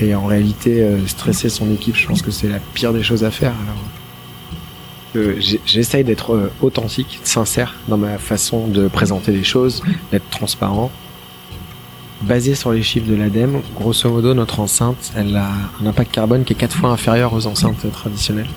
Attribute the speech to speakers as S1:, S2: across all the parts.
S1: Et en réalité, euh, stresser son équipe, je pense que c'est la pire des choses à faire. Alors, euh, j'essaye d'être euh, authentique, sincère dans ma façon de présenter les choses, d'être transparent. Basé sur les chiffres de l'ADEME, grosso modo, notre enceinte, elle a un impact carbone qui est quatre fois inférieur aux enceintes traditionnelles.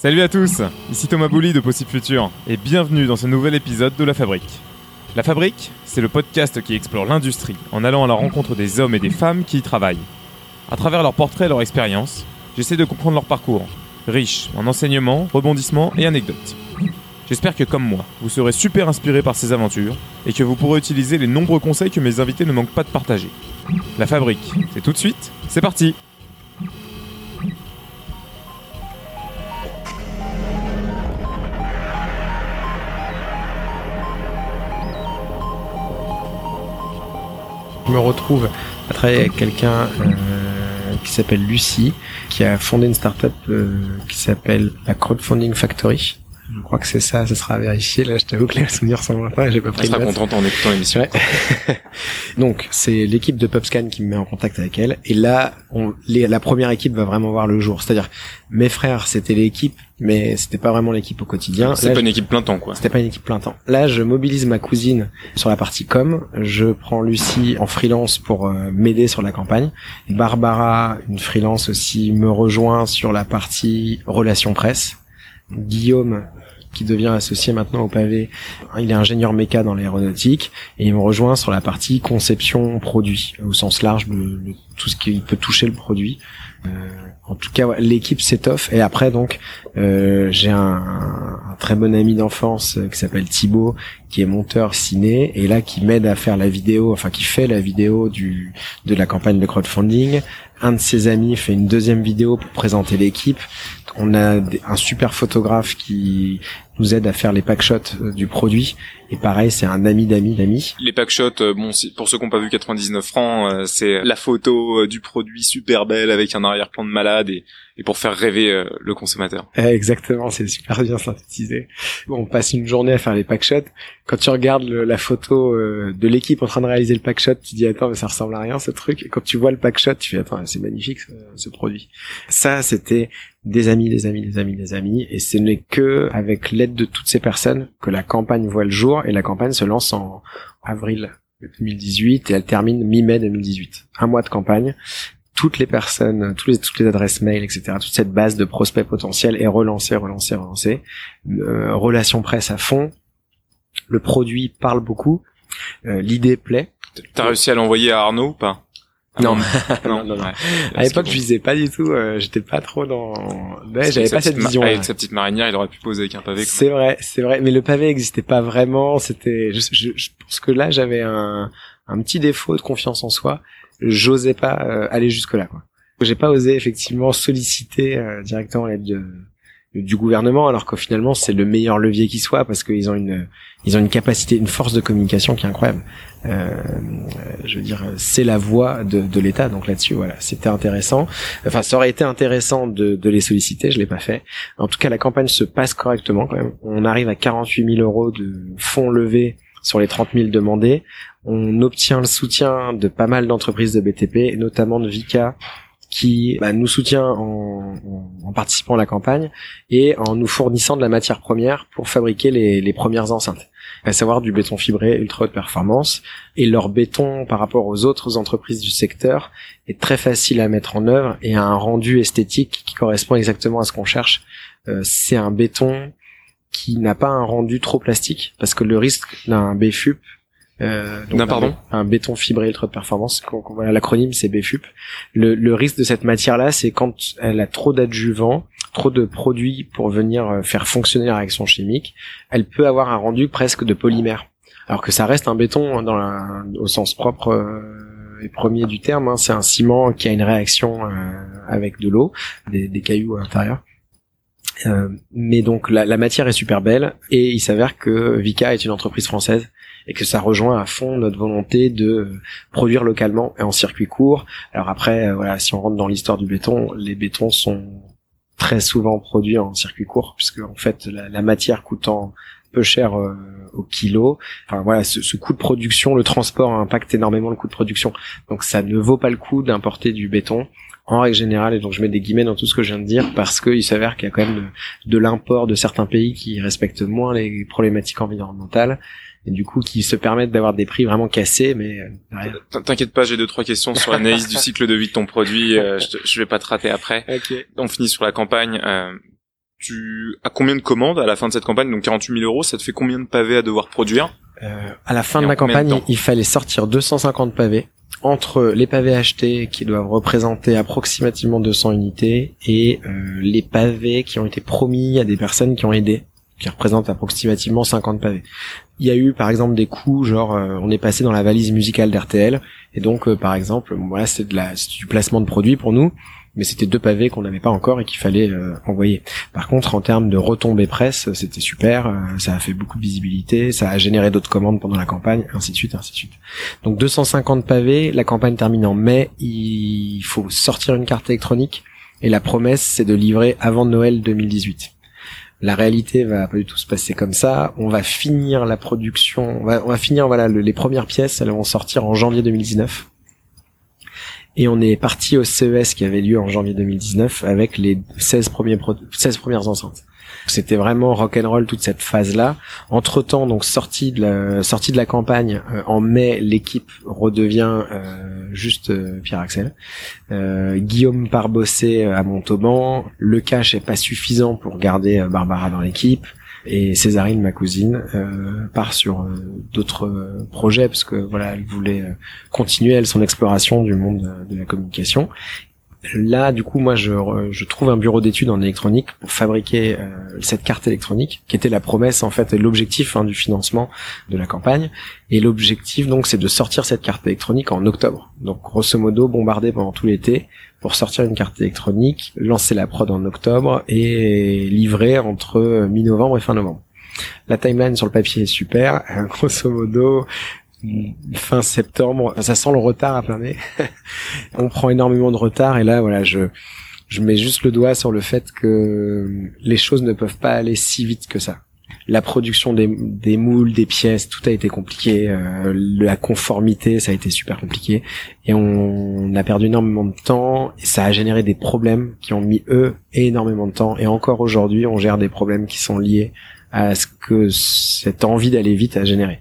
S2: Salut à tous, ici Thomas Bouli de Possible Futur et bienvenue dans ce nouvel épisode de La Fabrique. La Fabrique, c'est le podcast qui explore l'industrie en allant à la rencontre des hommes et des femmes qui y travaillent. À travers leurs portraits et leur expérience, j'essaie de comprendre leur parcours, riche en enseignements, rebondissements et anecdotes. J'espère que comme moi, vous serez super inspiré par ces aventures et que vous pourrez utiliser les nombreux conseils que mes invités ne manquent pas de partager. La Fabrique, c'est tout de suite, c'est parti
S1: Je me retrouve à travailler avec quelqu'un euh, qui s'appelle Lucie, qui a fondé une startup euh, qui s'appelle la Crowdfunding Factory. Je crois que c'est ça, ça sera à vérifier. Là, je t'avoue que les souvenirs sont lointains j'ai pas
S3: On
S1: pris de
S3: sera
S1: notes.
S3: content en écoutant l'émission.
S1: Ouais. Donc, c'est l'équipe de PubScan qui me met en contact avec elle. Et là, on, les- la première équipe va vraiment voir le jour. C'est-à-dire, mes frères, c'était l'équipe, mais c'était pas vraiment l'équipe au quotidien. Là,
S3: pas une équipe plein temps, quoi.
S1: c'était pas une équipe plein temps. Là, je mobilise ma cousine sur la partie com. Je prends Lucie en freelance pour euh, m'aider sur la campagne. Barbara, une freelance aussi, me rejoint sur la partie relations presse. Guillaume, qui devient associé maintenant au pavé, il est ingénieur méca dans l'aéronautique et il me rejoint sur la partie conception produit au sens large, le- tout ce qui peut toucher le produit. Euh, en tout cas, l'équipe s'étoffe et après donc euh, j'ai un, un très bon ami d'enfance euh, qui s'appelle Thibaut, qui est monteur ciné et là qui m'aide à faire la vidéo, enfin qui fait la vidéo du de la campagne de crowdfunding. Un de ses amis fait une deuxième vidéo pour présenter l'équipe. On a un super photographe qui nous aide à faire les packshots euh, du produit. Et pareil, c'est un ami d'amis d'amis.
S3: Les packshots, euh, bon, pour ceux qui n'ont pas vu 99 francs, euh, c'est la photo euh, du produit super belle avec un arrière-plan de malade et, et pour faire rêver le consommateur.
S1: Eh, Exactement, c'est super bien synthétisé. On passe une journée à faire les packshots. Quand tu regardes le- la photo de l'équipe en train de réaliser le packshot, tu dis attends mais ça ressemble à rien ce truc. Et quand tu vois le packshot, tu fais attends c'est magnifique ce, ce produit. Ça c'était des amis, des amis, des amis, des amis. Et ce n'est que avec l'aide de toutes ces personnes que la campagne voit le jour et la campagne se lance en avril 2018 et elle termine mi-mai 2018. Un mois de campagne toutes les personnes, toutes les adresses mail, etc., toute cette base de prospects potentiels est relancée, relancée, relancée. Euh, relations presse à fond. Le produit parle beaucoup. Euh, L'idée plaît.
S3: T'as réussi à l'envoyer à Arnaud ou pas? Ah
S1: Non.
S3: non,
S1: Non, non. À l'époque, je visais pas du tout. euh, J'étais pas trop dans. Ouais, j'avais pas cette vision.
S3: Avec sa petite marinière, il aurait pu poser avec un pavé.
S1: C'est vrai, c'est vrai. Mais le pavé existait pas vraiment. C'était. Je, je, je pense que là, j'avais un, un petit défaut de confiance en soi. J'osais pas euh, aller jusque là. J'ai pas osé effectivement solliciter euh, directement l'aide de- du gouvernement, alors qu'au finalement c'est le meilleur levier qui soit parce qu'ils ont une ils ont une capacité, une force de communication qui est incroyable. Euh, je veux dire, c'est la voix de, de l'État, donc là-dessus, voilà, c'était intéressant. Enfin, ça aurait été intéressant de, de les solliciter, je l'ai pas fait. En tout cas, la campagne se passe correctement quand même. On arrive à 48 000 euros de fonds levés sur les 30 000 demandés. On obtient le soutien de pas mal d'entreprises de BTP, notamment de Vika, qui bah, nous soutient en, participant à la campagne et en nous fournissant de la matière première pour fabriquer les, les premières enceintes, à savoir du béton fibré ultra haute performance. Et leur béton, par rapport aux autres entreprises du secteur, est très facile à mettre en œuvre et a un rendu esthétique qui correspond exactement à ce qu'on cherche. Euh, c'est un béton qui n'a pas un rendu trop plastique, parce que le risque d'un BFUP, euh, donc un
S3: pardon
S1: un béton fibré ultra de performance, l'acronyme c'est BFUP. Le, le risque de cette matière-là, c'est quand elle a trop d'adjuvants, trop de produits pour venir euh, faire fonctionner la réaction chimique, elle peut avoir un rendu presque de polymère. Alors que ça reste un béton dans la- au sens propre euh, et premier du terme, hein, c'est un ciment qui a une réaction euh, avec de l'eau, des, des cailloux à l'intérieur. Euh, mais donc la, la matière est super belle et il s'avère que Vika est une entreprise française et que ça rejoint à fond notre volonté de produire localement et en circuit court. Alors après, euh, voilà, si on rentre dans l'histoire du béton, les bétons sont très souvent produit en circuit court, puisque en fait la, la matière coûtant peu cher euh, au kilo. Enfin voilà, ce, ce, coût de production, le transport impacte énormément le coût de production. Donc ça ne vaut pas le coup d'importer du béton en règle générale. Et donc je mets des guillemets dans tout ce que je viens de dire parce qu'il s'avère qu'il y a quand même de, de l'import de certains pays qui respectent moins les problématiques environnementales et du coup qui se permettent d'avoir des prix vraiment cassés mais
S3: euh, t'inquiète pas j'ai deux trois questions sur l'analyse du cycle de vie de ton produit euh, je, je, vais pas te rater après
S1: okay.
S3: on finit sur la campagne euh, tu as combien de commandes à la fin de cette campagne? Donc 48 000 euros, ça te fait combien de pavés à devoir produire?
S1: Euh, À la fin de la campagne, il fallait sortir 250 pavés entre les pavés achetés qui doivent représenter approximativement 200 unités et euh, les pavés qui ont été promis à des personnes qui ont aidé qui représentent approximativement 50 pavés. Il y a eu par exemple des coûts genre euh, on est passé dans la valise musicale d'RTL et donc euh, par exemple voilà c'est de la du placement de produits pour nous mais c'était deux pavés qu'on n'avait pas encore et qu'il fallait euh, envoyer. Par contre, en termes de retombées presse, c'était super, euh, ça a fait beaucoup de visibilité, ça a généré d'autres commandes pendant la campagne, ainsi de suite, ainsi de suite. Donc 250 pavés, la campagne termine en mai, il faut sortir une carte électronique et la promesse c'est de livrer avant Noël 2018. La réalité va pas du tout se passer comme ça. On va finir la production, on va, on va finir voilà les premières pièces, elles vont sortir en janvier 2019 et on est parti au CES qui avait lieu en janvier 2019 avec les 16 premiers 16 premières enceintes. C'était vraiment rock and roll toute cette phase là. Entre temps, donc sortie de la sortie de la campagne euh, en mai, l'équipe redevient euh, juste euh, Pierre Axel. Guillaume Parbossé à Montauban. Le cash est pas suffisant pour garder Barbara dans l'équipe et Césarine, ma cousine, euh, part sur euh, d'autres euh, projets parce que voilà, elle voulait continuer son exploration du monde de la communication. Là, du coup, moi, je, je trouve un bureau d'études en électronique pour fabriquer cette carte électronique, qui était la promesse en fait et l'objectif hein, du financement de la campagne. Et l'objectif, donc, c'est de sortir cette carte électronique en octobre. Donc, grosso modo, bombarder pendant tout l'été pour sortir une carte électronique, lancer la prod en octobre et livrer entre mi-novembre et fin novembre. La timeline sur le papier est super. Grosso modo, fin septembre, ça sent le retard à plein nez. On prend énormément de retard et là, voilà, je, je mets juste le doigt sur le fait que les choses ne peuvent pas aller si vite que ça la production des, des, moules, des pièces, tout a été compliqué. Euh, la conformité, ça a été super compliqué. Et on, a perdu énormément de temps. Et ça a généré des problèmes qui ont mis eux énormément de temps. Et encore aujourd'hui, on gère des problèmes qui sont liés à ce que cette envie d'aller vite a généré.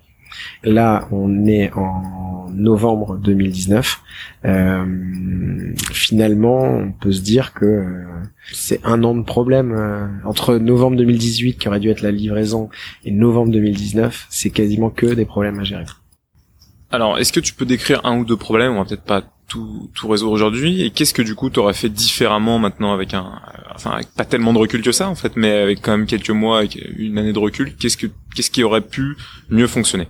S1: Là, on est en novembre 2019. Euh, finalement, on peut se dire que euh, c'est un an de problème euh, entre novembre 2018 qui aurait dû être la livraison et novembre 2019. C'est quasiment que des problèmes à gérer.
S3: Alors, est-ce que tu peux décrire un ou deux problèmes? On va peut-être pas tout, résoudre aujourd'hui. Et qu'est-ce que du coup tu aurais fait différemment maintenant avec un, enfin avec pas tellement de recul que ça en fait, mais avec quand même quelques mois, une année de recul, qu'est-ce que qu'est-ce qui aurait pu mieux fonctionner?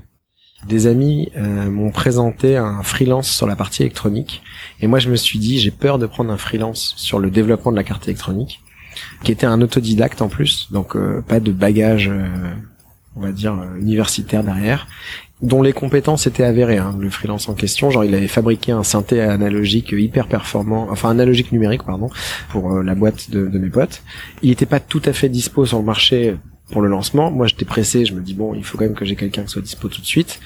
S1: Des amis euh, m'ont présenté un freelance sur la partie électronique. Et moi je me suis dit j'ai peur de prendre un freelance sur le développement de la carte électronique qui était un autodidacte en plus. Donc euh, pas de bagage euh, on va dire universitaire derrière dont les compétences étaient avérées hein, le freelance en question genre il avait fabriqué un synthé analogique hyper performant enfin analogique numérique pardon pour la boîte de, de mes potes. Il était pas tout à fait dispo sur le marché pour le lancement. Moi, j'étais pressé, je me dis bon, il faut quand même que j'ai quelqu'un qui soit dispo tout de suite.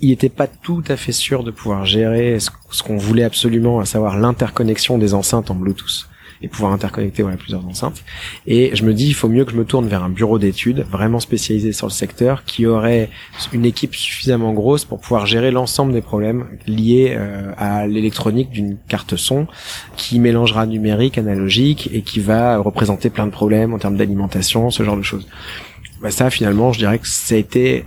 S1: Il n'était pas tout à fait sûr de pouvoir gérer ce qu'on voulait absolument, à savoir l'interconnexion des enceintes en Bluetooth et pouvoir interconnecter plusieurs enceintes. Et je me dis, il faut mieux que je me tourne vers un bureau d'études vraiment spécialisé sur le secteur, qui aurait une équipe suffisamment grosse pour pouvoir gérer l'ensemble des problèmes liés euh, à l'électronique d'une carte son, qui mélangera numérique, analogique, et qui va représenter plein de problèmes en termes d'alimentation, ce genre de choses. Bah ça, finalement, je dirais que ça a été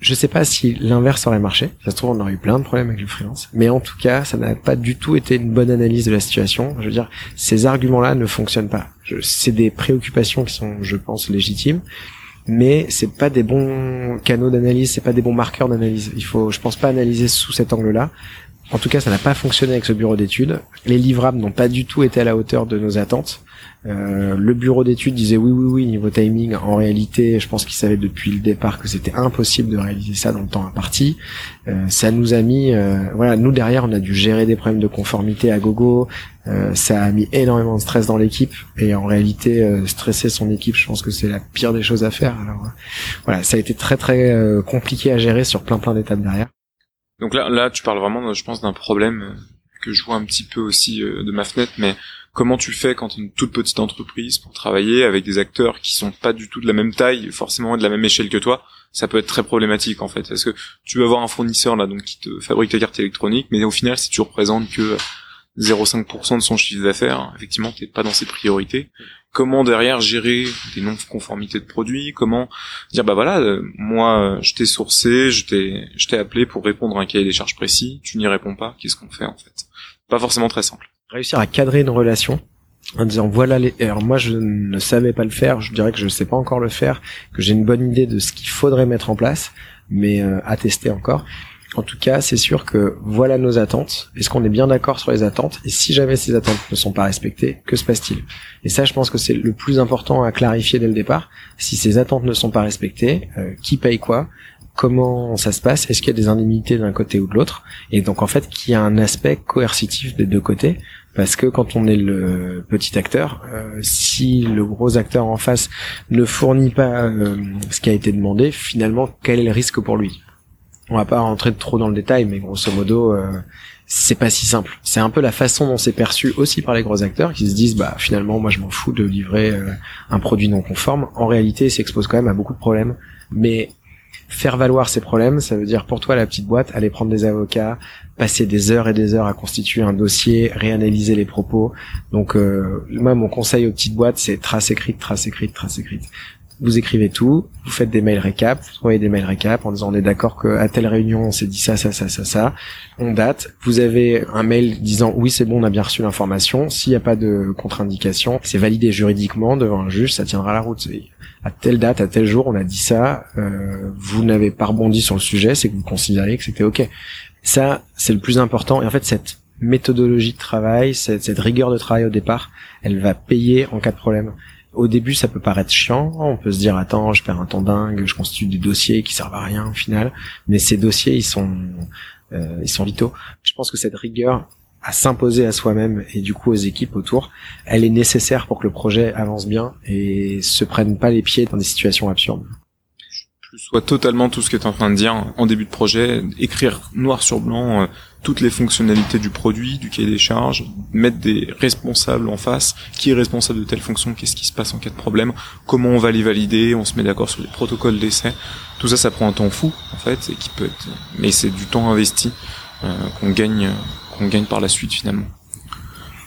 S1: je sais pas si l'inverse aurait marché. Ça se trouve, on aurait eu plein de problèmes avec le freelance. Mais en tout cas, ça n'a pas du tout été une bonne analyse de la situation. Je veux dire, ces arguments-là ne fonctionnent pas. C'est des préoccupations qui sont, je pense, légitimes. Mais c'est pas des bons canaux d'analyse, c'est pas des bons marqueurs d'analyse. Il faut, je pense pas analyser sous cet angle-là. En tout cas, ça n'a pas fonctionné avec ce bureau d'études. Les livrables n'ont pas du tout été à la hauteur de nos attentes. Euh, le bureau d'études disait oui, oui, oui, niveau timing. En réalité, je pense qu'ils savaient depuis le départ que c'était impossible de réaliser ça dans le temps imparti. Euh, ça nous a mis, euh, voilà, nous derrière, on a dû gérer des problèmes de conformité à gogo. Euh, ça a mis énormément de stress dans l'équipe. Et en réalité, stresser son équipe, je pense que c'est la pire des choses à faire. Alors voilà, ça a été très très compliqué à gérer sur plein plein d'étapes derrière.
S3: Donc là, là, tu parles vraiment, je pense, d'un problème que je vois un petit peu aussi de ma fenêtre, mais comment tu fais quand tu es une toute petite entreprise pour travailler avec des acteurs qui sont pas du tout de la même taille, forcément de la même échelle que toi, ça peut être très problématique en fait. Parce que tu vas avoir un fournisseur là donc qui te fabrique ta carte électronique, mais au final si tu représentes que 0,5% de son chiffre d'affaires, effectivement t'es pas dans ses priorités. Comment derrière gérer des non-conformités de produits? Comment dire bah voilà, euh, moi je t'ai sourcé, je t'ai je t'ai appelé pour répondre à un cahier des charges précis, tu n'y réponds pas, qu'est-ce qu'on fait en fait? Pas forcément très simple.
S1: Réussir à cadrer une relation en disant voilà les alors moi je ne savais pas le faire. Je dirais que je ne sais pas encore le faire que j'ai une bonne idée de ce qu'il faudrait mettre en place mais euh, à tester encore en tout cas c'est sûr que voilà nos attentes. Est-ce qu'on est bien d'accord sur les attentes? Et si jamais ces attentes ne sont pas respectées que se passe-t-il? Et ça je pense que c'est le plus important à clarifier dès le départ. Si ces attentes ne sont pas respectées euh, qui paye quoi? Comment ça se passe, est-ce qu'il y a des indemnités d'un côté ou de l'autre, et donc en fait qu'il y a un aspect coercitif des deux côtés, parce que quand on est le petit acteur, euh, si le gros acteur en face ne fournit pas euh, ce qui a été demandé, finalement quel est le risque pour lui? On va pas rentrer trop dans le détail, mais grosso modo, euh, c'est pas si simple. C'est un peu la façon dont c'est perçu aussi par les gros acteurs qui se disent bah finalement moi je m'en fous de livrer un produit non conforme. En réalité, s'expose quand même à beaucoup de problèmes, mais faire valoir ces problèmes, ça veut dire pour toi la petite boîte, aller prendre des avocats, passer des heures et des heures à constituer un dossier, réanalyser les propos. Donc euh, moi mon conseil aux petites boîtes c'est trace écrite, trace écrite, trace écrite. Vous écrivez tout, vous faites des mails récap, vous envoyez des mails récap en disant on est d'accord qu'à telle réunion on s'est dit ça, ça, ça, ça, ça. On date. Vous avez un mail disant oui c'est bon on a bien reçu l'information. S'il n'y a pas de contre-indication, c'est validé juridiquement devant un juge, ça tiendra la route à telle date, à tel jour, on a dit ça, euh, vous n'avez pas rebondi sur le sujet, c'est que vous considériez que c'était ok. Ça, c'est le plus important. Et en fait, cette méthodologie de travail, cette, rigueur de travail au départ, elle va payer en cas de problème. Au début, ça peut paraître chiant. On peut se dire, attends, je perds un temps dingue, je constitue des dossiers qui servent à rien au final. Mais ces dossiers, ils sont, euh, ils sont vitaux. Je pense que cette rigueur, à s'imposer à soi-même et du coup aux équipes autour, elle est nécessaire pour que le projet avance bien et se prenne pas les pieds dans des situations absurdes.
S3: Je sois totalement tout ce que tu es en train de dire en début de projet, écrire noir sur blanc euh, toutes les fonctionnalités du produit, du cahier des charges, mettre des responsables en face, qui est responsable de telle fonction, qu'est-ce qui se passe en cas de problème, comment on va les valider, on se met d'accord sur les protocoles d'essai. Tout ça, ça prend un temps fou en fait, et qui peut être, mais c'est du temps investi euh, qu'on gagne qu'on gagne par la suite finalement.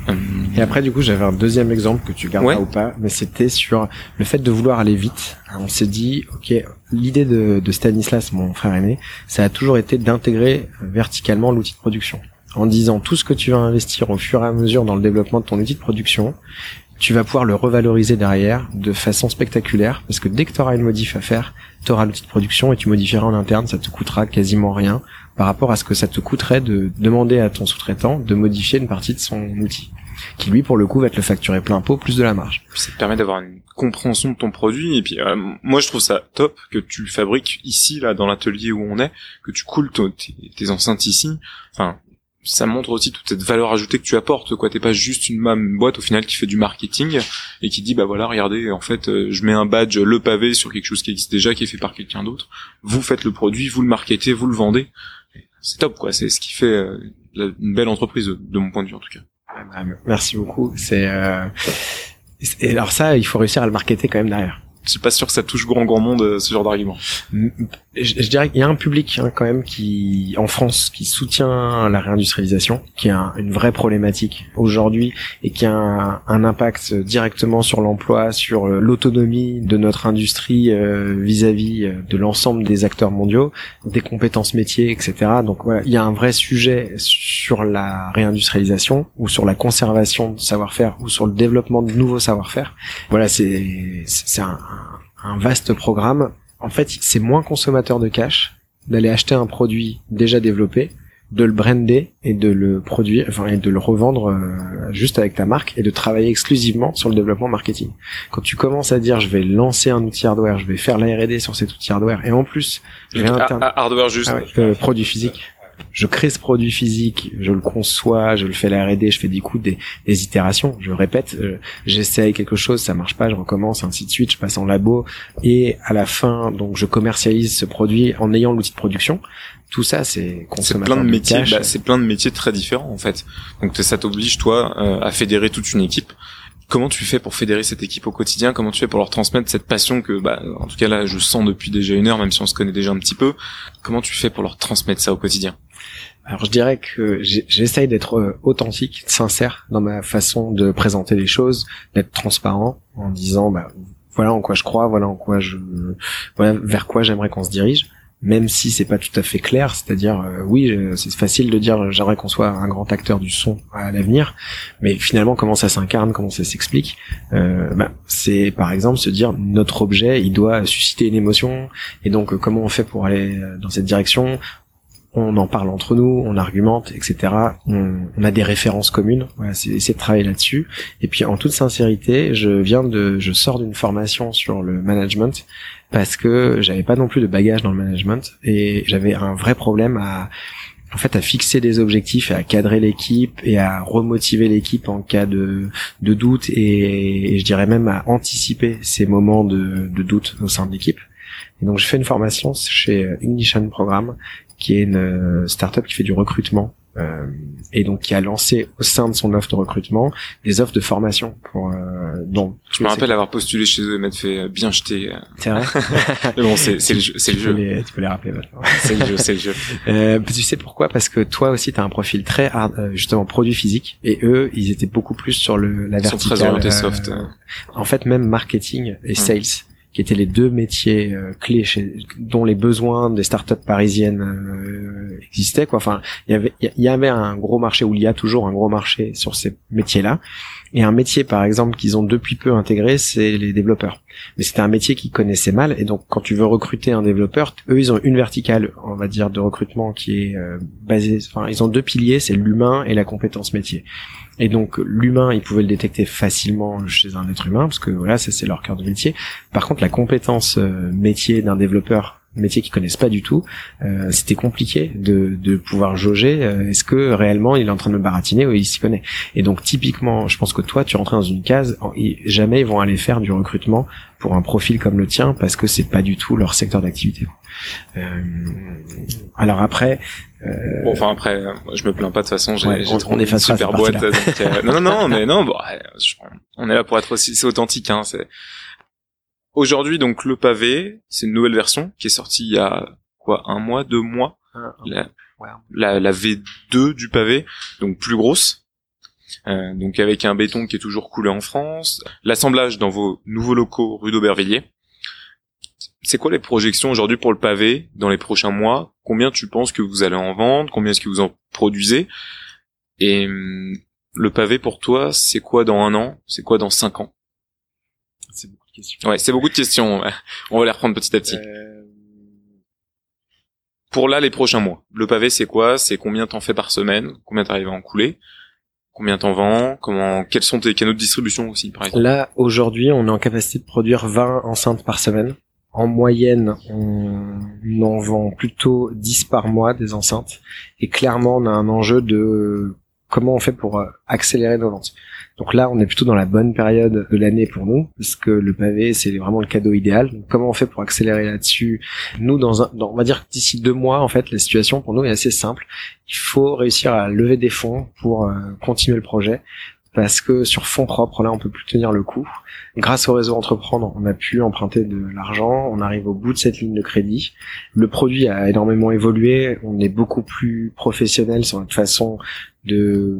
S1: Euh, Et après, du coup, j'avais un deuxième exemple que tu garderas ou pas, mais c'était sur le fait de vouloir aller vite. On s'est dit, ok, l'idée de, de Stanislas, mon frère aîné, ça a toujours été d'intégrer verticalement l'outil de production. En disant tout ce que tu vas investir au fur et à mesure dans le développement de ton outil de production, tu vas pouvoir le revaloriser derrière de façon spectaculaire parce que dès que tu auras une modif à faire, tu auras l'outil de production et tu modifieras en interne, ça te coûtera quasiment rien par rapport à ce que ça te coûterait de demander à ton sous-traitant de modifier une partie de son outil qui lui pour le coup va te le facturer plein pot plus de la marge.
S3: Ça te permet d'avoir une compréhension de ton produit et puis euh, moi je trouve ça top que tu fabriques ici là dans l'atelier où on est, que tu coules tes, tes enceintes ici. Enfin, ça montre aussi toute cette valeur ajoutée que tu apportes quoi. T'es pas juste une, une boîte au final qui fait du marketing et qui dit bah voilà regardez en fait euh, je mets un badge le pavé sur quelque chose qui existe déjà qui est fait par quelqu'un d'autre. Vous faites le produit vous le marketez vous le vendez. C'est top quoi. C'est ce qui fait euh, une belle entreprise de mon point de vue en tout cas
S1: merci beaucoup. C'est euh... et alors ça il faut réussir à le marketer quand même derrière
S3: je suis pas sûr que ça touche grand grand monde euh, ce genre d'argument.
S1: Je, dirais qu'il y a un public hein, quand même qui en France qui soutient la réindustrialisation, qui a une vraie problématique aujourd'hui et qui a un, impact directement sur l'emploi, sur euh, l'autonomie de notre industrie euh, vis-à-vis -vis de l'ensemble des acteurs mondiaux, des compétences métiers, etc. Donc voilà, il y a un vrai sujet sur la réindustrialisation ou sur la conservation de savoir-faire ou sur le développement de nouveaux savoir-faire. Voilà, c'est c'est un un vaste programme. En fait, c'est moins consommateur de cash d'aller acheter un produit déjà développé de le brander et de le produire, enfin et de le revendre euh, juste avec ta marque et de travailler exclusivement sur le développement marketing. Quand tu commences à dire je vais lancer un outil hardware, je vais faire la R&D sur cet outil hardware et en plus je vais
S3: Ah,
S1: interne-
S3: ah, hardware juste.
S1: ah ouais, euh, produit physique. Je crée ce produit physique, je le conçois, je le fais la R&D, je fais des coups, des, des itérations, je répète, euh, j'essaye quelque chose, ça marche pas, je recommence, ainsi de suite, je passe en labo et à la fin, donc je commercialise ce produit en ayant l'outil de production. Tout ça, c'est
S3: C'est
S1: consommateur
S3: plein de métiers,
S1: cash.
S3: bah, c'est plein de métiers très différents en fait. Donc ça t'oblige toi euh, à fédérer toute une équipe. Comment tu fais pour fédérer cette équipe au quotidien? Comment tu fais pour leur transmettre cette passion que, bah, en tout cas là, je sens depuis déjà une heure, même si on se connaît déjà un petit peu. Comment tu fais pour leur transmettre ça au quotidien?
S1: Alors je dirais que j'essaye d'être euh, authentique, sincère dans ma façon de présenter les choses, d'être transparent en disant bah voilà en quoi je crois, voilà en quoi je voilà vers quoi j'aimerais qu'on se dirige, même si c'est pas tout à fait clair, c'est-à-dire euh, oui, c'est facile de dire euh, j'aimerais qu'on soit un grand acteur du son à l'avenir, mais finalement comment ça s'incarne, comment ça s'explique, bah, c'est par exemple se dire notre objet, il doit susciter une émotion et donc comment on fait pour aller dans cette direction? On en parle entre nous, on argumente, etc. On, a des références communes. C'est de travailler là-dessus. Et puis, en toute sincérité, je viens de, je sors d'une formation sur le management parce que j'avais pas non plus de bagage dans le management et j'avais un vrai problème à, en fait, à fixer des objectifs et à cadrer l'équipe et à remotiver l'équipe en cas de, de doute et, je dirais même à anticiper ces moments de, doute au sein de l'équipe. Et donc, je fais une formation chez Ignition Programme qui est une euh, startup qui fait du recrutement euh, et donc qui a lancé au sein de son offre de recrutement des offres de formation pour euh, dont
S3: Je me rappelle avoir postulé chez eux et m'être fait euh, bien jeter. euh.
S1: c'est vrai
S3: Mais bon, c'est le jeu, c'est le
S1: tu peux
S3: jeu,
S1: les, tu peux les rappeler maintenant.
S3: c'est le jeu, c'est le jeu.
S1: Euh, tu sais pourquoi? Parce que toi aussi, tu as un profil très hard, justement produit physique, et eux, ils étaient beaucoup plus sur le la
S3: Ils sont
S1: verticale.
S3: très orientés soft.
S1: En fait, même marketing et
S3: Mm.
S1: sales, qui étaient les deux métiers euh, clés chez, dont les besoins des startups parisiennes euh, existaient. Quoi. Enfin, il y avait il y avait un gros marché où il y a toujours un gros marché sur ces métiers-là. Et un métier, par exemple, qu'ils ont depuis peu intégré, c'est les développeurs. Mais c'était un métier qu'ils connaissaient mal, et donc quand tu veux recruter un développeur, eux, ils ont une verticale, on va dire, de recrutement qui est euh, basée. Enfin, ils ont deux piliers, c'est l'humain et la compétence métier. Et donc l'humain, ils pouvaient le détecter facilement chez un être humain, parce que voilà, ça c'est leur cœur de métier. Par contre, la compétence euh, métier d'un développeur, métier qu'ils connaissent pas du tout, euh, c'était compliqué de, de pouvoir jauger. euh, Est-ce que réellement il est en train de me baratiner ou il s'y connaît Et donc typiquement, je pense que toi, tu rentrais dans une case, et jamais ils vont aller faire du recrutement pour un profil comme le tien, parce que c'est pas du tout leur secteur d'activité. Euh, alors après, euh,
S3: Bon, enfin après, je me plains pas de toute façon. J'ai
S1: Ouais,
S3: j'ai
S1: on- on
S3: une
S1: effacera
S3: super boîte. donc, euh, non, non, non, mais non. Bon, je- on est là pour être aussi c'est authentique. Hein, c'est aujourd'hui donc le pavé, c'est une nouvelle version qui est sortie il y a quoi un mois, deux mois? la, la V2 du pavé, donc plus grosse. Euh, donc avec un béton qui est toujours coulé en France, l'assemblage dans vos nouveaux locaux rue d'Aubervilliers. C'est quoi les projections aujourd'hui pour le pavé dans les prochains mois? Combien tu penses que vous allez en vendre? Combien est-ce que vous en produisez? Et hum, le pavé pour toi, c'est quoi dans un an? C'est quoi dans cinq ans?
S1: C'est beaucoup de questions.
S3: Ouais, c'est beaucoup de questions. On va les reprendre petit à petit.
S1: Euh,
S3: Pour là, les prochains mois, le pavé, c'est quoi? C'est combien t'en fais par semaine? Combien t'arrives à en couler? Combien t'en vends? Comment Quels sont tes canaux de distribution aussi, par exemple?
S1: Là, aujourd'hui, on est en capacité de produire 20 enceintes par semaine. En moyenne, on en vend plutôt 10 par mois des enceintes. Et clairement, on a un enjeu de comment on fait pour accélérer nos ventes. Donc là, on est plutôt dans la bonne période de l'année pour nous, parce que le pavé, c'est vraiment le cadeau idéal. Comment on fait pour accélérer là-dessus? Nous, dans un, on va dire d'ici deux mois, en fait, la situation pour nous est assez simple. Il faut réussir à lever des fonds pour euh, continuer le projet, parce que sur fonds propres, là, on peut plus tenir le coup. Grâce au réseau Entreprendre, on a pu emprunter de l'argent, on arrive au bout de cette ligne de crédit. Le produit a énormément évolué, on est beaucoup plus professionnel sur notre façon de,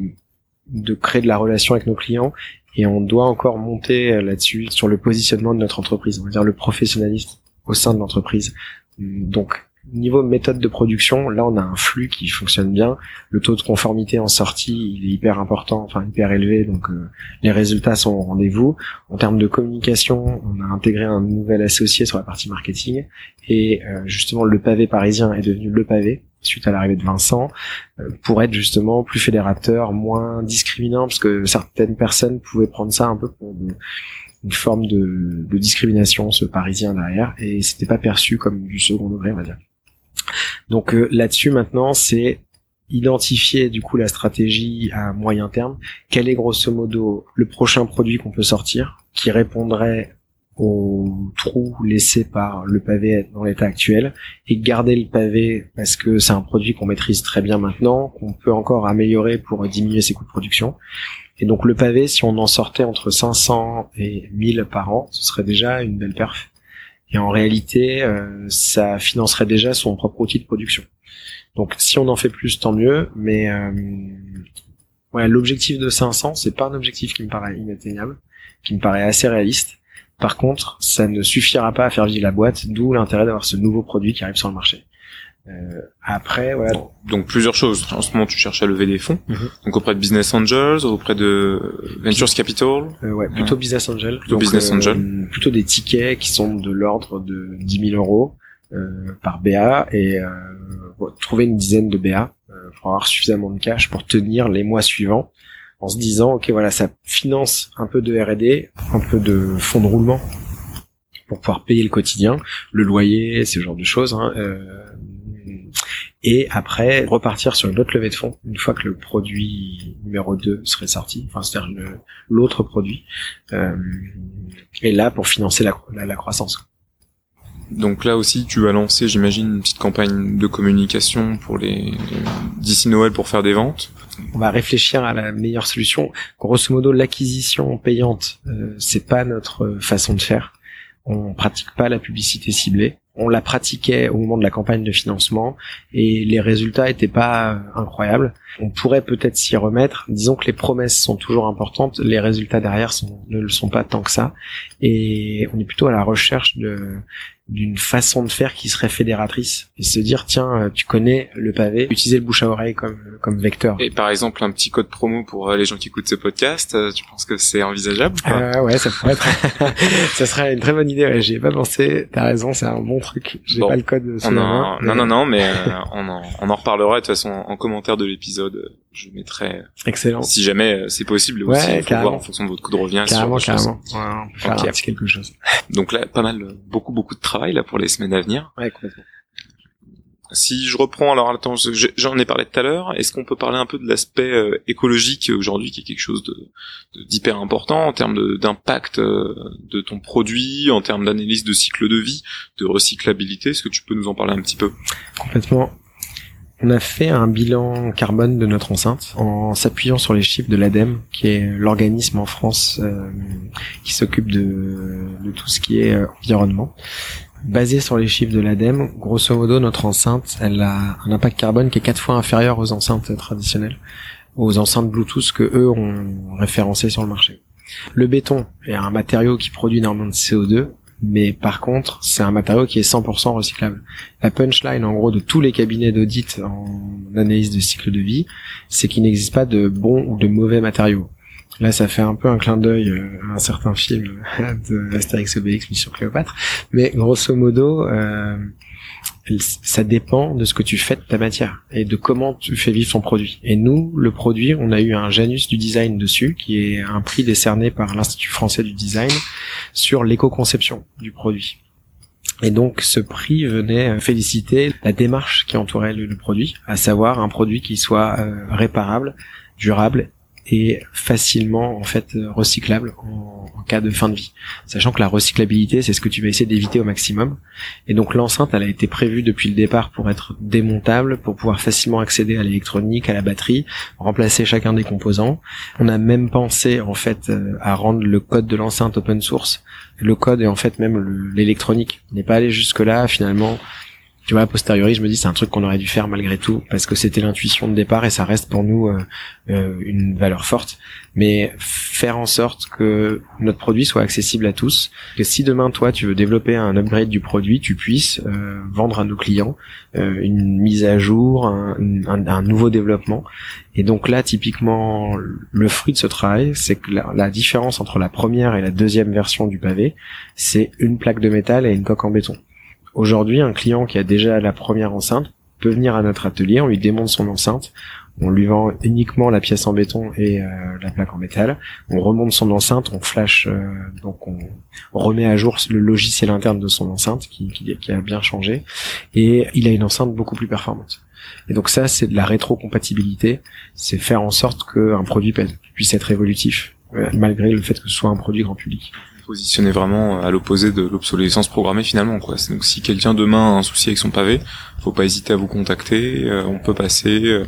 S1: de créer de la relation avec nos clients et on doit encore monter euh, là-dessus sur le positionnement de notre entreprise, on va dire le professionnalisme au sein de l'entreprise. Donc, niveau méthode de production, là on a un flux qui fonctionne bien. Le taux de conformité en sortie, il est hyper important, enfin hyper élevé, donc euh, les résultats sont au rendez-vous. En termes de communication, on a intégré un nouvel associé sur la partie marketing et euh, justement le pavé parisien est devenu le pavé suite à l'arrivée de Vincent, euh, pour être justement plus fédérateur, moins discriminant, parce que certaines personnes pouvaient prendre ça un peu pour une forme de, de, discrimination, ce parisien derrière, et c'était pas perçu comme du second degré, on va dire. Donc euh, là-dessus maintenant, c'est identifier du coup la stratégie à moyen terme. Quel est grosso modo le prochain produit qu'on peut sortir qui répondrait au trou laissé par le pavé dans l'état actuel et garder le pavé parce que c'est un produit qu'on maîtrise très bien maintenant, qu'on peut encore améliorer pour diminuer ses coûts de production. Et donc le pavé, si on en sortait entre 500 et 1000 par an, ce serait déjà une belle perf. Et en réalité, euh, ça financerait déjà son propre outil de production. Donc si on en fait plus, tant mieux. Mais euh, ouais, l'objectif de 500, c'est pas un objectif qui me paraît inatteignable, qui me paraît assez réaliste. Par contre, ça ne suffira pas à faire vivre la boîte, d'où l'intérêt d'avoir ce nouveau produit qui arrive sur le marché. Euh, après, voilà.
S3: Donc plusieurs choses. En ce moment, tu cherches à lever des fonds. Mhm. Donc auprès de Business Angels, auprès de Ventures Capital.
S1: Euh, ouais, plutôt Business Angel.
S3: Plutôt Business Angel.
S1: Plutôt des tickets qui sont de l'ordre de 10 000 euros euh, par BA et euh, trouver une dizaine de BA euh, pour avoir suffisamment de cash pour tenir les mois suivants en se disant ok voilà ça finance un peu de R&D, un peu de fonds de roulement pour pouvoir payer le quotidien, le loyer, ce genre de choses. Hein, euh, et après repartir sur une autre levée de fonds une fois que le produit numéro 2 serait sorti, enfin c'est-à-dire l'autre produit. Euh, et là pour financer la, la croissance.
S3: Donc là aussi, tu vas lancer, j'imagine, une petite campagne de communication pour les d'ici Noël pour faire des ventes.
S1: On va réfléchir à la meilleure solution. Grosso modo, l'acquisition payante, euh, c'est pas notre façon de faire. On pratique pas la publicité ciblée. On la pratiquait au moment de la campagne de financement et les résultats étaient pas incroyables. On pourrait peut-être s'y remettre. Disons que les promesses sont toujours importantes, les résultats derrière sont, ne le sont pas tant que ça. Et on est plutôt à la recherche de d'une façon de faire qui serait fédératrice et se dire tiens euh, tu connais le pavé utiliser le bouche à oreille comme comme vecteur.
S3: Et par exemple un petit code promo pour euh, les gens qui écoutent ce podcast euh, tu penses que c'est envisageable
S1: euh, ouais ça pourrait être ça serait une très bonne idée ouais, j'y ai pas pensé. T'as raison c'est un bon truc. J'ai pas le code
S3: on non non non mais on en on en reparlera de toute façon en commentaire de l'épisode. Je mettrai
S1: excellent.
S3: si jamais c'est possible aussi ouais, faut voir en fonction de votre coût de revient
S1: carrément carrément. ouais, on peut faire un petit quelque chose.
S3: Donc là pas mal beaucoup beaucoup de travail là pour les semaines à venir.
S1: Ouais, complètement.
S3: Si je reprends, alors attends, j'en ai parlé tout à l'heure. Est-ce qu'on peut parler un peu de l'aspect euh, écologique aujourd'hui, qui est quelque chose de d'hyper important en termes d'impact euh, de, ton produit, en termes d'analyse de cycle de vie, de recyclabilité? Est-ce que tu peux nous en parler un petit peu?
S1: Complètement. On a fait un bilan carbone de notre enceinte en s'appuyant sur les chiffres de l'ADEME, qui est l'organisme en France euh, qui s'occupe de, de, tout ce qui est environnement basé sur les chiffres de l'ADEME, grosso modo, notre enceinte, elle a un impact carbone qui est quatre fois inférieur aux enceintes traditionnelles, aux enceintes Bluetooth que eux ont référencées sur le marché. Le béton est un matériau qui produit énormément de CO2, mais par contre, c'est un matériau qui est 100% recyclable. La punchline, en gros, de tous les cabinets d'audit en analyse de cycle de vie, c'est qu'il n'existe pas de bons ou de mauvais matériaux. Là, ça fait un peu un clin d'œil euh, à un certain film de Astérix Obélix Mission Cléopâtre, mais grosso modo, euh, ça dépend de ce que tu fais de ta matière et de comment tu fais vivre ton produit. Et nous, le produit, on a eu un Janus du design dessus, qui est un prix décerné par l'Institut français du design sur l'éco-conception du produit. Et donc ce prix venait féliciter la démarche qui entourait le, produit, à savoir un produit qui soit euh, réparable, durable facilement en fait recyclable en, cas de fin de vie. Sachant que la recyclabilité, c'est ce que tu vas essayer d'éviter au maximum. Et donc l'enceinte, elle a été prévue depuis le départ pour être démontable, pour pouvoir facilement accéder à l'électronique, à la batterie, remplacer chacun des composants. On a même pensé en fait euh, à rendre le code de l'enceinte open source. Le code et en fait même l'électronique. n'est pas allé jusque là finalement tu vois, a posteriori, je me dis c'est un truc qu'on aurait dû faire malgré tout parce que c'était l'intuition de départ et ça reste pour nous euh, euh, une valeur forte. Mais faire en sorte que notre produit soit accessible à tous, que si demain toi tu veux développer un upgrade du produit, tu puisses euh, vendre à nos clients une mise à jour, un, nouveau développement. Et donc là, typiquement, le fruit de ce travail, c'est que la différence entre la première et la deuxième version du pavé, c'est une plaque de métal et une coque en béton. Aujourd'hui, un client qui a déjà la première enceinte peut venir à notre atelier, on lui démonte son enceinte, on lui vend uniquement la pièce en béton et euh, la plaque en métal. On remonte son enceinte, on flash, euh, donc on, remet à jour le logiciel interne de son enceinte qui, a bien changé, et il a une enceinte beaucoup plus performante. Et donc ça, c'est de la rétrocompatibilité, c'est faire en sorte qu'un produit puisse être évolutif, euh, malgré le fait que ce soit un produit grand public
S3: positionner vraiment à l'opposé de l'obsolescence programmée finalement quoi. Donc si quelqu'un demain a un souci avec son pavé, faut pas hésiter à vous contacter, on peut passer euh,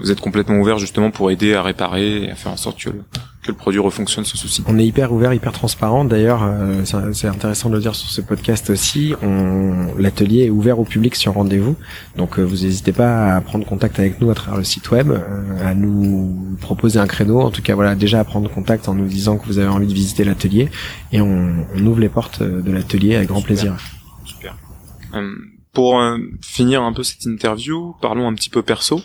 S3: vous êtes complètement ouvert justement pour aider à réparer et à faire en sorte que le, que le produit refonctionne sans souci.
S1: On est hyper ouvert, hyper transparent. D'ailleurs, euh, c'est intéressant de le dire sur ce podcast aussi. L'atelier est ouvert au public sur rendez-vous. Donc, euh, vous n'hésitez pas à prendre contact avec nous à travers le site web, à nous proposer un créneau. En tout cas, voilà, déjà à prendre contact en nous disant que vous avez envie de visiter l'atelier. Et on, on, ouvre les portes de l'atelier avec grand plaisir.
S3: Super. pour finir un peu cette interview, parlons un petit peu perso.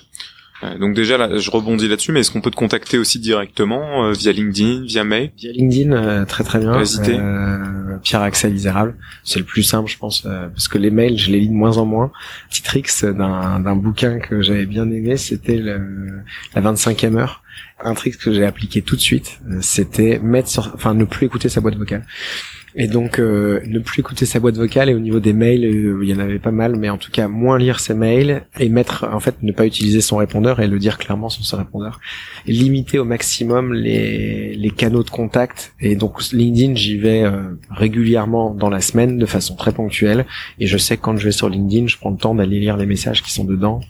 S3: Euh, donc déjà, là, je rebondis là-dessus, mais est-ce qu'on peut te contacter aussi directement euh, via LinkedIn, via mail?
S1: Via LinkedIn, euh, très très bien. Euh, Pierre Axel Isérable, c'est le plus simple, je pense, parce que les mails, je les lis de moins en moins. Petit tricks d'un bouquin que j'avais bien aimé, c'était la 25e heure. Un trick que j'ai appliqué tout de suite, c'était mettre, sur, enfin, ne plus écouter sa boîte vocale. Et donc euh, ne plus écouter sa boîte vocale et au niveau des mails, euh, il y en avait pas mal, mais en tout cas moins lire ses mails et mettre en fait ne pas utiliser son répondeur et le dire clairement sur son répondeur. Limiter au maximum les, les canaux de contact et donc LinkedIn j'y vais euh, régulièrement dans la semaine de façon très ponctuelle et je sais que quand je vais sur LinkedIn je prends le temps d'aller lire les messages qui sont dedans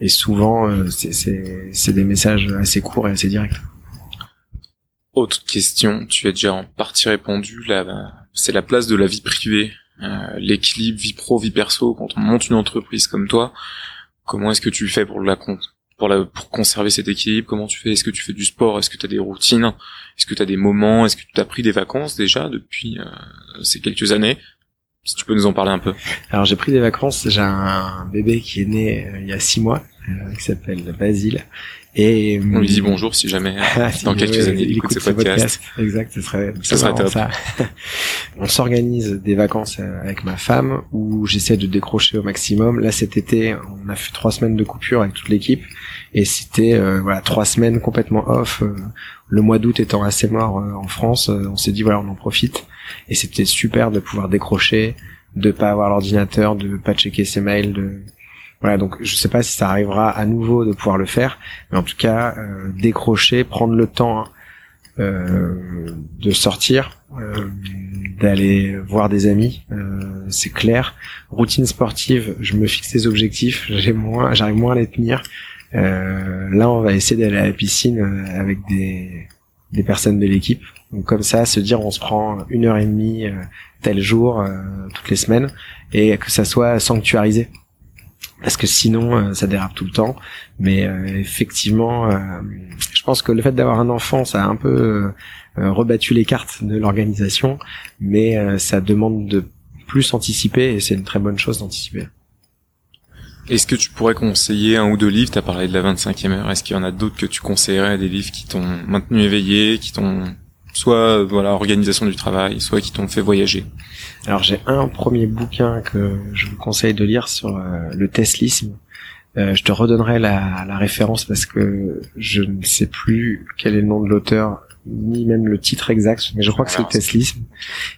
S1: et souvent c'est des messages assez courts et assez directs.
S3: Autre question, tu as déjà en partie répondu là c'est la place de la vie privée, euh, l'équilibre vie pro vie perso. Quand on monte une entreprise comme toi. Comment est-ce que tu fais pour la pour pour conserver cet équilibre? Comment tu fais? Est-ce que tu fais du sport? Est-ce que tu as des routines? Est-ce que tu as des moments? Est-ce que tu as pris des vacances déjà depuis euh, ces quelques années? Si tu peux nous en parler un peu.
S1: Alors j'ai pris des vacances, j'ai un bébé qui est né euh, il y a six mois, qui s'appelle Basile,
S3: et on lui dit hum, bonjour si jamais ah, dans quelques années il écoute ce podcast.
S1: Exact, ce serait, ça serait top. Ça. on s'organise des vacances euh, avec ma femme où j'essaie de décrocher au maximum. Là cet été, on a fait trois semaines de coupure avec toute l'équipe et c'était euh, voilà trois semaines complètement off. Euh, le mois d'août étant assez mort en France, on s'est dit voilà on en profite et c'était super de pouvoir décrocher, de pas avoir l'ordinateur, de pas checker ses mails, de voilà, donc je sais pas si ça arrivera à nouveau de pouvoir le faire, mais en tout cas, euh, décrocher, prendre le temps euh, de sortir, euh, d'aller voir des amis, c'est clair. Routine sportive, je me fixe des objectifs, j'ai moins, j'arrive moins à les tenir. là, on va essayer d'aller à la piscine avec des, des personnes de l'équipe. Donc comme ça, se dire on se prend une heure et demie tel jour toutes les semaines et que ça soit sanctuarisé parce que sinon euh, ça dérape tout le temps. Mais euh, effectivement, euh, je pense que le fait d'avoir un enfant, ça a un peu rebattu les cartes de l'organisation, mais ça demande de plus anticiper et c'est une très bonne chose d'anticiper.
S3: Est-ce que tu pourrais conseiller un ou deux livres? Tu as parlé de la 25e heure. Est-ce qu'il y en a d'autres que tu conseillerais? Des livres qui t'ont maintenu éveillé, qui t'ont soit voilà organisation du travail, soit qui t'ont fait voyager
S1: alors j'ai un premier bouquin que je vous conseille de lire sur euh, le teslisme. Euh, je te redonnerai la, la, référence parce que je ne sais plus quel est le nom de l'auteur ni même le titre exact, mais je crois que c'est le teslisme.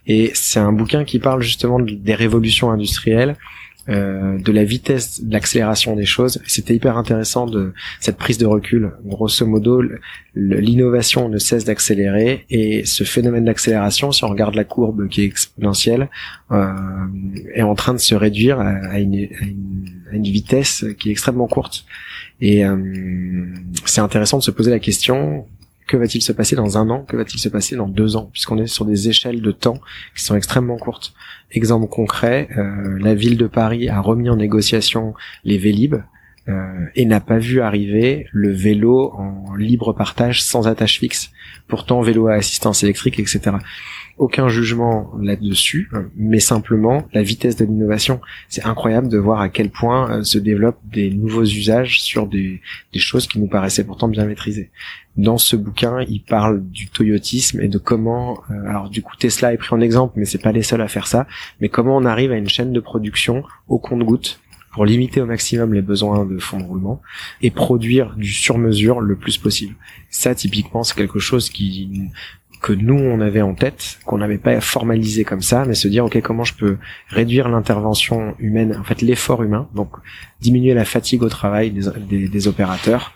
S1: Et c'est un bouquin qui parle justement des révolutions industrielles euh, de la vitesse de l'accélération des choses. C'était hyper intéressant de cette prise de recul. Grosso modo, l'innovation ne cesse d'accélérer et ce phénomène d'accélération, si on regarde la courbe qui est exponentielle, euh, est en train de se réduire à, une, vitesse qui est extrêmement courte. Et euh, c'est intéressant de se poser la question que va-t-il se passer dans un an Que va-t-il se passer dans deux ans Puisqu'on est sur des échelles de temps qui sont extrêmement courtes. Exemple concret, euh, la ville de Paris a remis en négociation les Vélib euh, et n'a pas vu arriver le vélo en libre partage sans attache fixe. Pourtant, vélo à assistance électrique, etc aucun jugement là-dessus, mais simplement la vitesse de l'innovation. C'est incroyable de voir à quel point euh, se développent des nouveaux usages sur des, choses qui nous paraissaient pourtant bien maîtrisées. Dans ce bouquin, il parle du toyotisme et de comment, euh, alors du coup Tesla est pris en exemple, mais c'est pas les seuls à faire ça, mais comment on arrive à une chaîne de production au compte-goutte pour limiter au maximum les besoins de fonds de roulement et produire du sur-mesure le plus possible. Ça, typiquement, c'est quelque chose qui que nous on avait en tête, qu'on n'avait pas formalisé comme ça, mais se dire ok comment je peux réduire l'intervention humaine, en fait l'effort humain, donc diminuer la fatigue au travail des, des, opérateurs,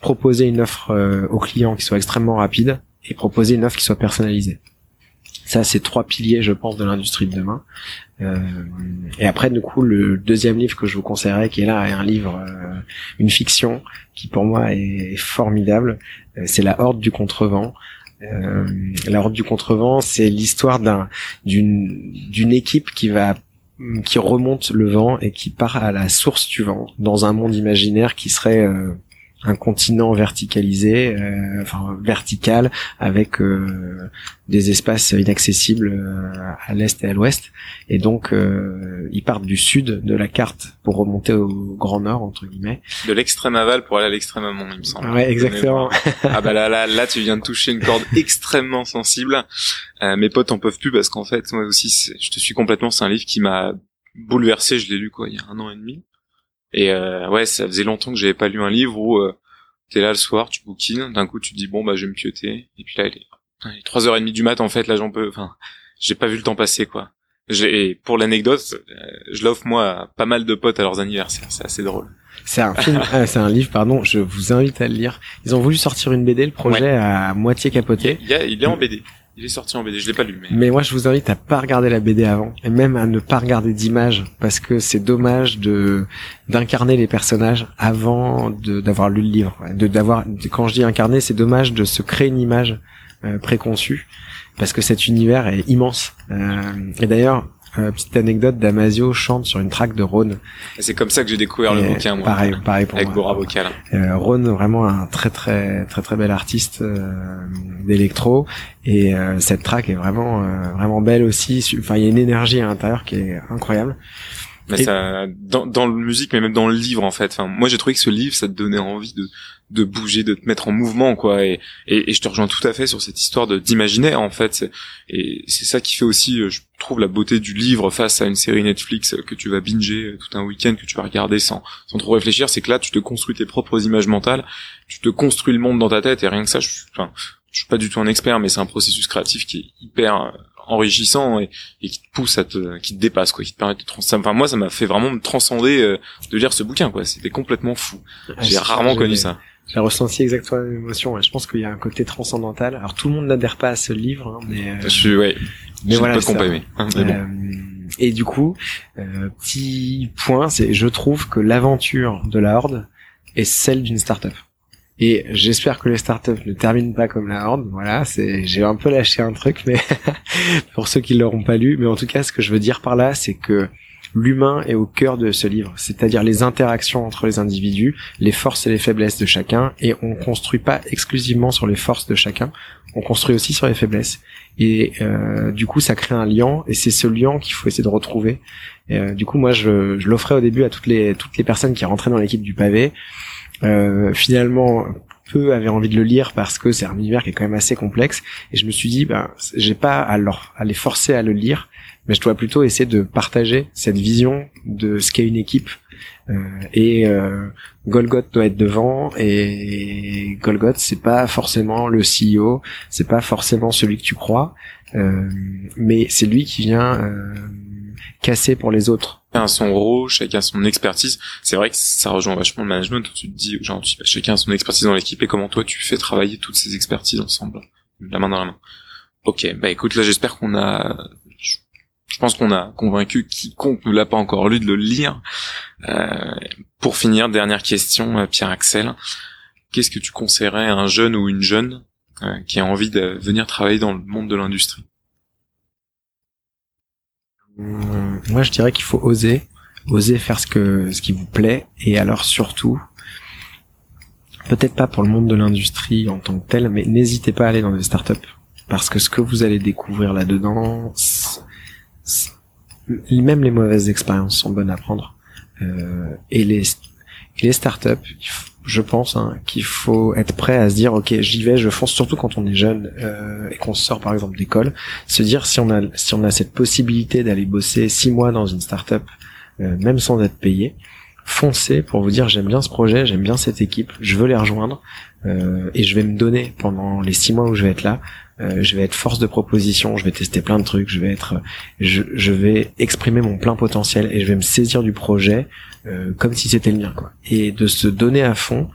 S1: proposer une offre euh, aux clients qui soit extrêmement rapide et proposer une offre qui soit personnalisée. Ça, c'est trois piliers, je pense, de l'industrie de demain. Euh, et après, du coup, le deuxième livre que je vous conseillerais, qui est là, est un livre, euh, une fiction, qui pour moi est formidable. Euh, c'est La Horde du Contrevent. Euh, la Horde du Contrevent, c'est l'histoire d'un d'une d'une équipe qui va qui remonte le vent et qui part à la source du vent dans un monde imaginaire qui serait un continent verticalisé, euh, enfin vertical, avec euh, des espaces inaccessibles euh, à l'est et à l'ouest. Et donc, ils partent du sud de la carte pour remonter au grand nord, entre guillemets.
S3: De l'extrême aval pour aller à l'extrême amont, il me semble.
S1: Ouais, exactement.
S3: ah bah là, là, là, tu viens de toucher une corde extrêmement sensible. mes potes en peuvent plus parce qu'en fait, moi aussi, je te suis complètement. C'est un livre qui m'a bouleversé. Je l'ai lu quoi, il y a un an et demi. Et euh, ouais, ça faisait longtemps que j'avais pas lu un livre où euh, t'es là le soir, tu bouquines, d'un coup tu te dis bon bah je vais me pioter, et puis là il est, trois heures et demie du mat en fait, là j'en peux, enfin j'ai pas vu le temps passer quoi. Et pour l'anecdote, euh, je l'offre moi à pas mal de potes à leurs anniversaires, c'est assez drôle.
S1: C'est un film, ah, c'est un livre, pardon. Je vous invite à le lire. Ils ont voulu sortir une BD, le projet a moitié capoté.
S3: Il, il est en BD. Il est sorti en BD, je l'ai pas lu. Mais...
S1: mais moi, je vous invite à pas regarder la BD avant, et même à ne pas regarder d'images, parce que c'est dommage de d'incarner les personnages avant d'avoir lu le livre. De d'avoir, quand je dis incarner, c'est dommage de se créer une image euh, préconçue, parce que cet univers est immense. Euh, et d'ailleurs, euh, petite anecdote, Damasio chante sur une track de Rhône.
S3: C'est comme ça que j'ai découvert le bouquin, moi.
S1: Pareil, pareil pour
S3: avec Bora Vocal.
S1: Euh, Rhône, vraiment un très très très très bel artiste euh, d'électro, et euh, cette track est vraiment euh, vraiment belle aussi. Enfin, il y a une énergie à l'intérieur qui est incroyable.
S3: Mais ça, dans, dans le musique, mais même dans le livre en fait. Enfin, moi j'ai trouvé que ce livre, ça te donnait envie de de bouger, de te mettre en mouvement, quoi. Et, et, je te rejoins tout à fait sur cette histoire de d'imaginaire, en fait. Et c'est ça qui fait aussi, euh, je trouve, la beauté du livre face à une série Netflix que tu vas binger euh, tout un week-end, que tu vas regarder sans, sans trop réfléchir. C'est que là, tu te construis tes propres images mentales, tu te construis le monde dans ta tête, et rien que ça, je, enfin, je suis pas du tout un expert, mais c'est un processus créatif qui est hyper euh, enrichissant et, et, qui te pousse à te, qui te dépasse quoi, qui te permet de transcender. Enfin moi ça m'a fait vraiment me transcender de lire ce bouquin quoi. C'était complètement fou. J'ai rarement connu ça.
S1: J'ai ressenti exactement la même émotion. Je pense qu'il y a un côté transcendantal. Alors tout le monde n'adhère pas à ce livre, hein, mais euh,
S3: je suis ouais.
S1: Mais voilà.
S3: Pas aimé. Hein,
S1: euh, et du coup, euh, petit point, c'est je trouve que l'aventure de la Horde est celle d'une startup. Et j'espère que les startups ne terminent pas comme la Horde. Voilà, c'est j'ai un peu lâché un truc, mais pour ceux qui l'auront pas lu, mais en tout cas, ce que je veux dire par là, c'est que l'humain est au cœur de ce livre, c'est-à-dire les interactions entre les individus, les forces et les faiblesses de chacun, et on construit pas exclusivement sur les forces de chacun, on construit aussi sur les faiblesses. Et euh, du coup, ça crée un lien, et c'est ce lien qu'il faut essayer de retrouver. Euh, du coup, moi, je, je l'offrais au début à toutes les toutes les personnes qui rentraient dans l'équipe du pavé. Euh, finalement, peu avaient envie de le lire parce que c'est un univers qui est quand même assez complexe. Et je me suis dit, ben, j'ai pas à, leur, à les forcer à le lire mais je dois plutôt essayer de partager cette vision de ce qu'est une équipe. Euh, et euh, Golgoth doit être devant et Golgoth c'est pas forcément le CEO, c'est pas forcément celui que tu crois, euh, mais c'est lui qui vient euh, casser pour les autres.
S3: Chacun son rôle, chacun son expertise. C'est vrai que ça rejoint vachement le management. Tu te dis, genre, chacun a son expertise dans l'équipe et comment toi tu fais travailler toutes ces expertises ensemble, la main dans la main. Ok, bah écoute, là j'espère qu'on a je pense qu'on a convaincu quiconque ne l'a pas encore lu de le lire. Euh, pour finir, dernière question, euh, Pierre Axel. Qu'est-ce que tu conseillerais à un jeune ou une jeune euh, qui a envie de venir travailler dans le monde de l'industrie?
S1: Moi, je dirais qu'il faut oser, oser faire ce que ce qui vous plaît, et alors surtout, peut-être pas pour le monde de l'industrie en tant que tel, mais n'hésitez pas à aller dans des startups parce que ce que vous allez découvrir là-dedans, même les mauvaises expériences sont bonnes à prendre. Euh, et les et les startups, je pense hein, qu'il faut être prêt à se dire ok j'y vais, je fonce surtout quand on est jeune euh, et qu'on sort par exemple d'école, se dire si on a si on a cette possibilité d'aller bosser six mois dans une startup euh, même sans être payé. Foncez pour vous dire j'aime bien ce projet, j'aime bien cette équipe, je veux les rejoindre euh, et je vais me donner pendant les six mois où je vais être là. je vais être force de proposition, je vais tester plein de trucs, je vais être, je vais exprimer mon plein potentiel et je vais me saisir du projet euh, comme si c'était le mien quoi. Et de se donner à fond,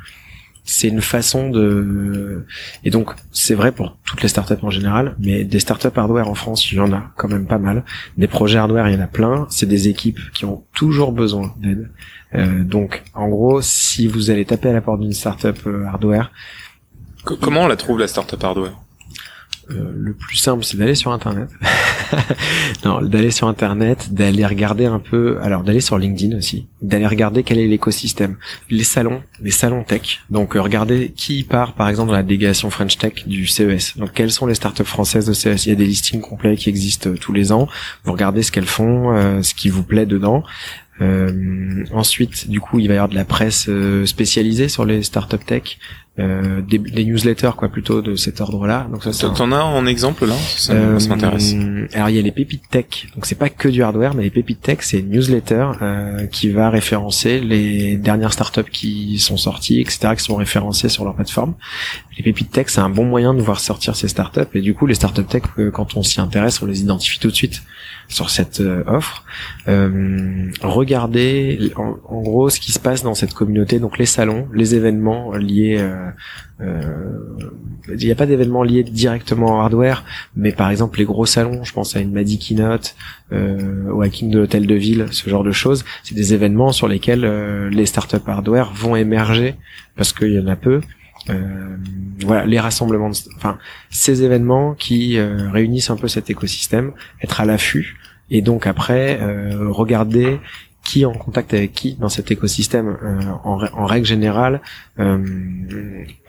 S1: c'est une façon de et donc c'est vrai pour toutes les startups en général mais des startups hardware en France il y en a quand même pas mal. Des projets hardware il y en a plein. C'est des équipes qui ont toujours besoin d'aide. Euh, donc en gros si vous allez taper à la porte d'une startup euh, hardware
S3: Co- Comment on la trouve la startup hardware?
S1: Euh, le plus simple c'est d'aller sur internet. Non d'aller sur internet d'aller regarder un peu alors d'aller sur LinkedIn aussi d'aller regarder quel est l'écosystème. Les salons les salons tech. Donc euh, regardez qui part par exemple dans la délégation French Tech du CES donc quelles sont les startups françaises de CES il y a des listings complets qui existent euh, tous les ans. Vous regardez ce qu'elles font euh, ce qui vous plaît dedans euh, ensuite, du coup, il va y avoir de la presse euh, spécialisée sur les startup tech, euh, des, des newsletters quoi, plutôt de cet ordre-là. Donc ça,
S3: T'en as en exemple là? Ça,
S1: euh,
S3: ça m'intéresse.
S1: Alors il y a les pépites tech, donc c'est pas que du hardware, mais les pépites tech c'est une newsletter euh, qui va référencer les dernières startups qui sont sorties, etc., qui sont référencées sur leur plateforme. Les tech c'est un bon moyen de voir sortir ces startups et du coup les startups tech euh, quand on s'y intéresse on les identifie tout de suite sur cette euh, offre. Euh, regardez en, gros ce qui se passe dans cette communauté, donc les salons, les événements liés. il n'y a pas d'événements liés directement au hardware, mais par exemple les gros salons, je pense à une Madi Keynote, au hacking de l'hôtel de ville, ce genre de choses, c'est des événements sur lesquels les startups hardware vont émerger parce qu'il y en a peu. Euh, voilà, les rassemblements, de- enfin ces événements qui euh, réunissent un peu cet écosystème, être à l'affût et donc après euh, regarder qui est en contact avec qui dans cet écosystème. Euh, en, en règle générale, euh,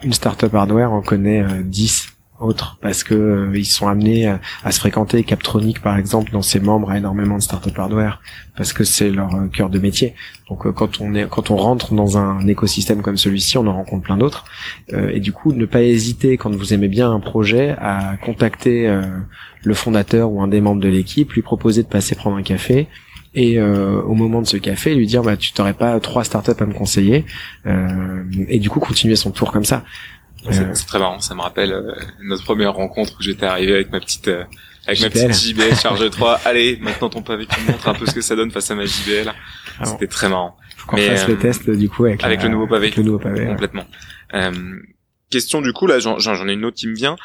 S1: une startup hardware en connaît euh, 10 autres parce que euh, ils sont amenés à, à se fréquenter. Captronic par exemple, dans ses membres, a énormément de startup hardware parce que c'est leur euh, cœur de métier. Donc euh, quand on est quand on rentre dans un écosystème comme celui-ci, on en rencontre plein d'autres. Euh, et du coup, ne pas hésiter quand vous aimez bien un projet à contacter euh, le fondateur ou un des membres de l'équipe, lui proposer de passer prendre un café et euh, au moment de ce café lui dire bah tu t'aurais pas trois startups à me conseiller euh, et du coup continuer son tour comme ça
S3: C'est
S1: Euh,
S3: c'est très marrant, ça me rappelle euh, notre première rencontre où j'étais arrivé avec ma petite euh, avec ma
S1: JBL.
S3: petite JBL charge 3. Allez, maintenant ton pavé, tu me montres un peu ce que ça donne face à ma JBL.
S1: Alors,
S3: C'était très marrant,
S1: faut qu'on
S3: mais,
S1: fasse
S3: euh,
S1: le test du coup avec,
S3: avec
S1: la-
S3: le nouveau pavé.
S1: avec le nouveau pavé ouais.
S3: complètement. Euh, question du coup là, j'en ai une autre qui me vient.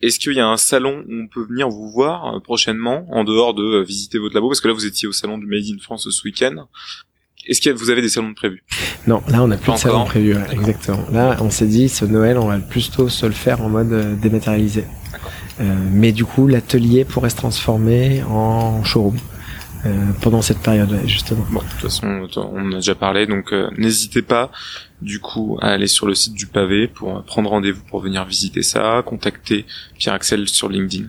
S3: Est-ce qu'il y a un salon où on peut venir vous voir euh, prochainement, en dehors de euh, visiter votre labo? Parce que là, vous étiez au salon du Made in France ce week-end. Est-ce que vous avez des salons de prévus
S1: non là on a plus de salon
S3: encore.
S1: prévu ouais, exactement là on s'est dit ce Noël on va plutôt se le faire en mode euh, dématérialisé Euh, mais du coup l'atelier pourrait se transformer en showroom euh, pendant cette période justement
S3: Bon, de toute façon, on en a déjà parlé, donc euh, n'hésitez pas, du coup, à aller sur le site du pavé pour euh, prendre rendez-vous pour venir visiter ça, contacter Pierre-Axel sur LinkedIn.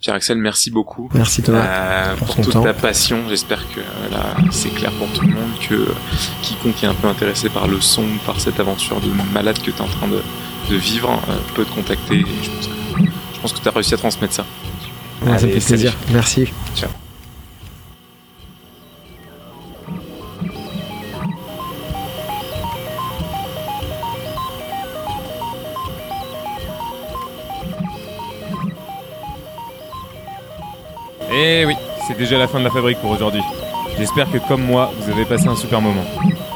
S3: Pierre-Axel, merci beaucoup.
S1: merci Thomas
S3: euh,
S1: pour
S3: toute
S1: temps.
S3: ta passion. J'espère que euh, là, c'est clair pour tout le monde que euh, quiconque est un peu intéressé par le son, par cette aventure de malade que tu es en train de, de vivre, euh, peut te contacter. Et je pense que, je pense que tu as réussi à transmettre ça.
S1: Ouais, ça fait plaisir merci
S2: Et Eh oui, c'est déjà la fin de la fabrique pour aujourd'hui. J'espère que comme moi, vous avez passé un super moment.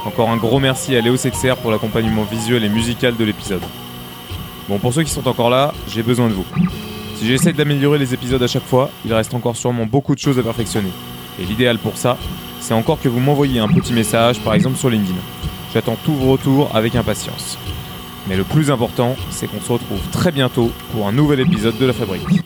S2: Encore un gros merci à Léo Sexer pour l'accompagnement visuel et musical de l'épisode. Bon, pour ceux qui sont encore là, j'ai besoin de vous. Si j'essaie d'améliorer les épisodes à chaque fois, il reste encore sûrement beaucoup de choses à perfectionner. Et l'idéal pour ça, c'est encore que vous m'envoyiez un petit message, par exemple sur LinkedIn. J'attends tous vos retours avec impatience. Mais le plus important, c'est qu'on se retrouve très bientôt pour un nouvel épisode de la fabrique.